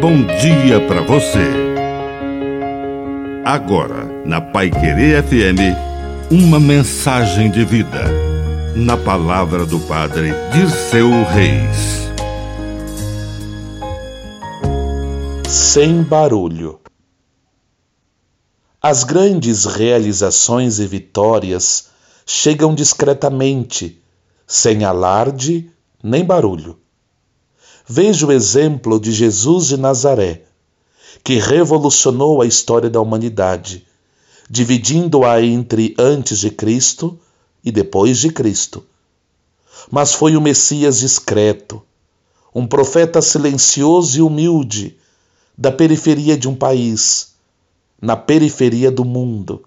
bom dia para você. Agora, na Pai Querer FM, uma mensagem de vida. Na palavra do Padre Dirceu Reis. Sem barulho. As grandes realizações e vitórias chegam discretamente, sem alarde nem barulho. Veja o exemplo de Jesus de Nazaré, que revolucionou a história da humanidade, dividindo-a entre antes de Cristo e depois de Cristo. Mas foi o Messias discreto, um profeta silencioso e humilde, da periferia de um país, na periferia do mundo.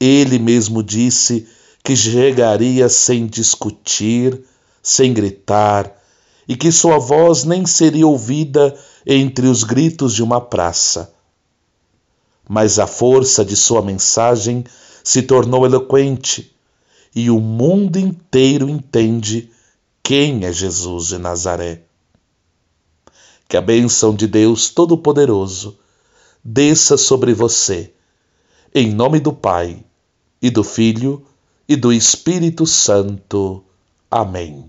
Ele mesmo disse que chegaria sem discutir, sem gritar, e que sua voz nem seria ouvida entre os gritos de uma praça. Mas a força de sua mensagem se tornou eloquente e o mundo inteiro entende quem é Jesus de Nazaré. Que a bênção de Deus Todo-Poderoso desça sobre você, em nome do Pai, e do Filho, e do Espírito Santo. Amém.